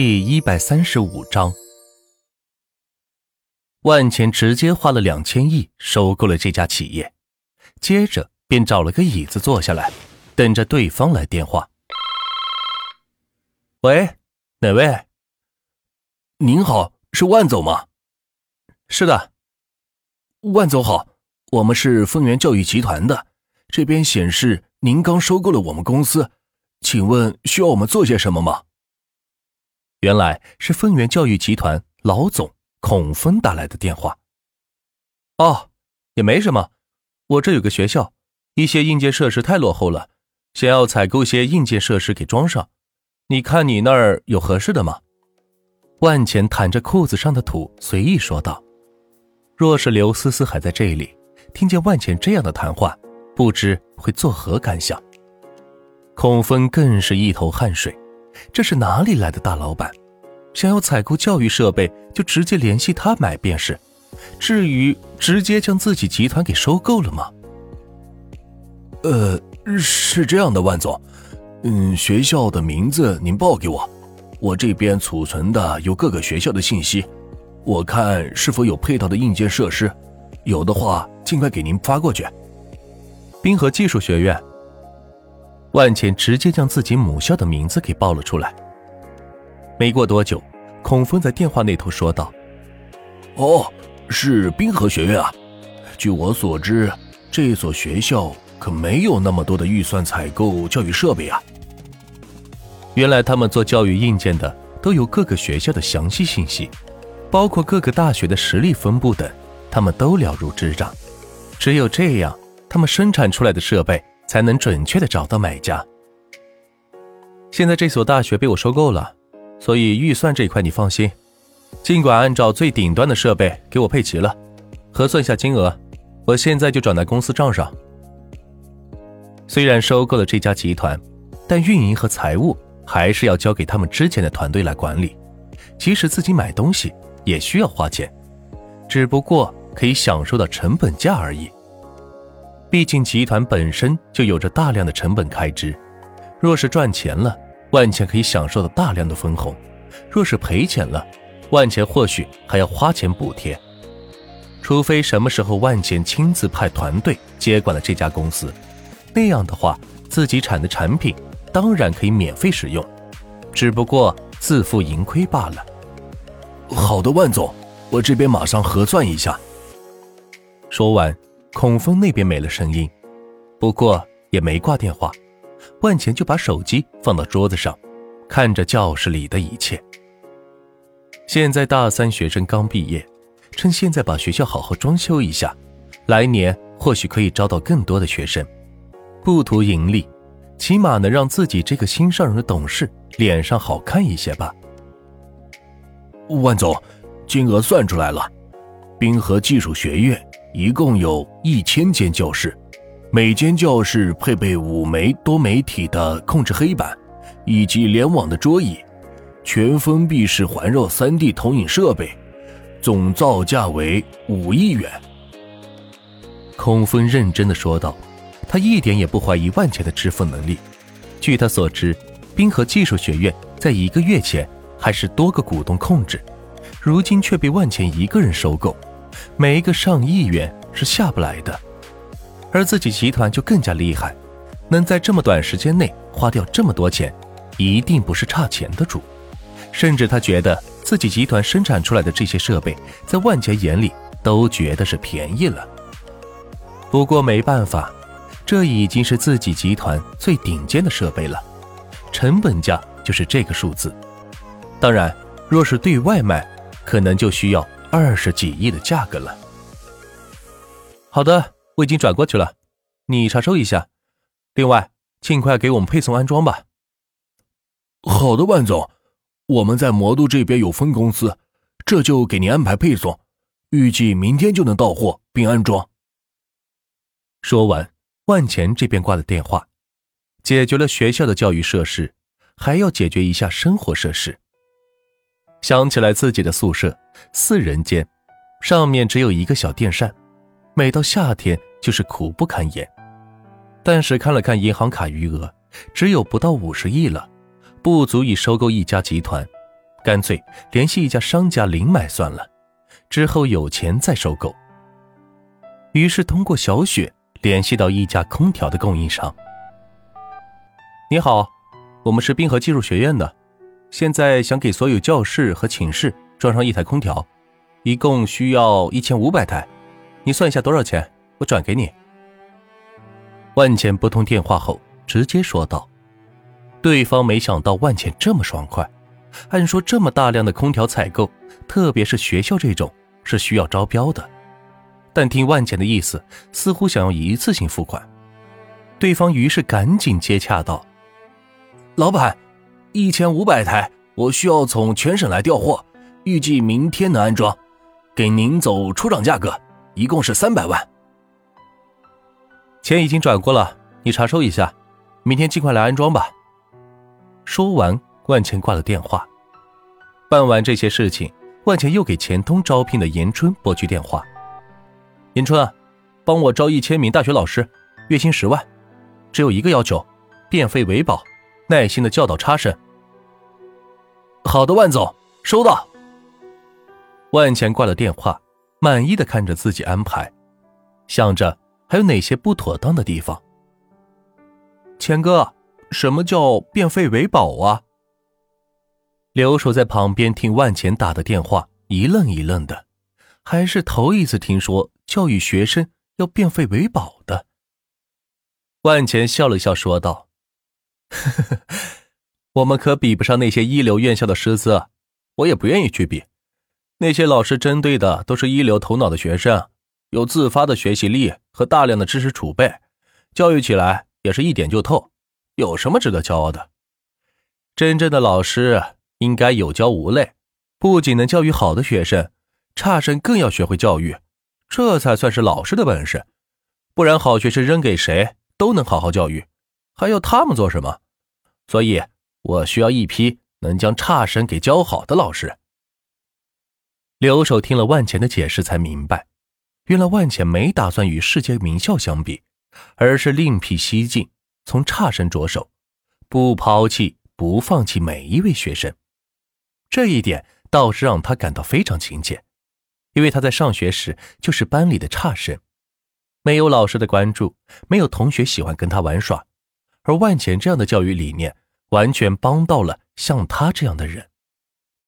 第一百三十五章，万钱直接花了两千亿收购了这家企业，接着便找了个椅子坐下来，等着对方来电话。喂，哪位？您好，是万总吗？是的，万总好，我们是丰源教育集团的，这边显示您刚收购了我们公司，请问需要我们做些什么吗？原来是丰源教育集团老总孔峰打来的电话。哦，也没什么，我这有个学校，一些硬件设施太落后了，想要采购些硬件设施给装上。你看你那儿有合适的吗？万钱掸着裤子上的土，随意说道。若是刘思思还在这里，听见万钱这样的谈话，不知会作何感想。孔峰更是一头汗水。这是哪里来的大老板？想要采购教育设备，就直接联系他买便是。至于直接将自己集团给收购了吗？呃，是这样的，万总，嗯，学校的名字您报给我，我这边储存的有各个学校的信息，我看是否有配套的硬件设施，有的话尽快给您发过去。滨河技术学院。万茜直接将自己母校的名字给报了出来。没过多久，孔峰在电话那头说道：“哦，是滨河学院啊。据我所知，这所学校可没有那么多的预算采购教育设备啊。原来他们做教育硬件的都有各个学校的详细信息，包括各个大学的实力分布等，他们都了如指掌。只有这样，他们生产出来的设备。”才能准确的找到买家。现在这所大学被我收购了，所以预算这一块你放心，尽管按照最顶端的设备给我配齐了，核算一下金额，我现在就转到公司账上。虽然收购了这家集团，但运营和财务还是要交给他们之前的团队来管理。即使自己买东西也需要花钱，只不过可以享受到成本价而已。毕竟集团本身就有着大量的成本开支，若是赚钱了，万钱可以享受到大量的分红；若是赔钱了，万钱或许还要花钱补贴。除非什么时候万钱亲自派团队接管了这家公司，那样的话，自己产的产品当然可以免费使用，只不过自负盈亏罢了。好的，万总，我这边马上核算一下。说完。孔峰那边没了声音，不过也没挂电话。万钱就把手机放到桌子上，看着教室里的一切。现在大三学生刚毕业，趁现在把学校好好装修一下，来年或许可以招到更多的学生。不图盈利，起码能让自己这个新上任的董事脸上好看一些吧。万总，金额算出来了，滨河技术学院。一共有一千间教室，每间教室配备五枚多媒体的控制黑板，以及联网的桌椅，全封闭式环绕 3D 投影设备，总造价为五亿元。孔峰认真的说道，他一点也不怀疑万钱的支付能力。据他所知，滨河技术学院在一个月前还是多个股东控制，如今却被万钱一个人收购。每一个上亿元是下不来的，而自己集团就更加厉害，能在这么短时间内花掉这么多钱，一定不是差钱的主。甚至他觉得自己集团生产出来的这些设备，在万杰眼里都觉得是便宜了。不过没办法，这已经是自己集团最顶尖的设备了，成本价就是这个数字。当然，若是对外卖，可能就需要。二十几亿的价格了。好的，我已经转过去了，你查收一下。另外，尽快给我们配送安装吧。好的，万总，我们在魔都这边有分公司，这就给您安排配送，预计明天就能到货并安装。说完，万钱这边挂了电话，解决了学校的教育设施，还要解决一下生活设施。想起来自己的宿舍四人间，上面只有一个小电扇，每到夏天就是苦不堪言。但是看了看银行卡余额，只有不到五十亿了，不足以收购一家集团。干脆联系一家商家零买算了，之后有钱再收购。于是通过小雪联系到一家空调的供应商。你好，我们是滨河技术学院的，现在想给所有教室和寝室装上一台空调，一共需要一千五百台，你算一下多少钱，我转给你。万茜拨通电话后直接说道，对方没想到万茜这么爽快。按说这么大量的空调采购，特别是学校这种是需要招标的，但听万茜的意思，似乎想要一次性付款。对方于是赶紧接洽道：“老板，一千五百台，我需要从全省来调货，预计明天能安装，给您走出厂价格，一共是三百万。钱已经转过了，你查收一下，明天尽快来安装吧。”说完。万钱挂了电话，办完这些事情，万钱又给钱通招聘的严春拨去电话。严春，帮我招一千名大学老师，月薪十万，只有一个要求，变废为宝，耐心的教导差生。好的，万总，收到。万钱挂了电话，满意的看着自己安排，想着还有哪些不妥当的地方。钱哥，什么叫变废为宝啊？留守在旁边听万钱打的电话，一愣一愣的，还是头一次听说教育学生要变废为宝的。万钱笑了笑说道：“，呵呵呵我们可比不上那些一流院校的师资，我也不愿意去比。那些老师针对的都是一流头脑的学生，有自发的学习力和大量的知识储备，教育起来也是一点就透，有什么值得骄傲的？真正的老师。”应该有教无类，不仅能教育好的学生，差生更要学会教育，这才算是老师的本事。不然，好学生扔给谁都能好好教育，还要他们做什么？所以，我需要一批能将差生给教好的老师。留守听了万钱的解释，才明白，原来万钱没打算与世界名校相比，而是另辟蹊径，从差生着手，不抛弃、不放弃每一位学生。这一点倒是让他感到非常亲切，因为他在上学时就是班里的差生，没有老师的关注，没有同学喜欢跟他玩耍，而万钱这样的教育理念，完全帮到了像他这样的人。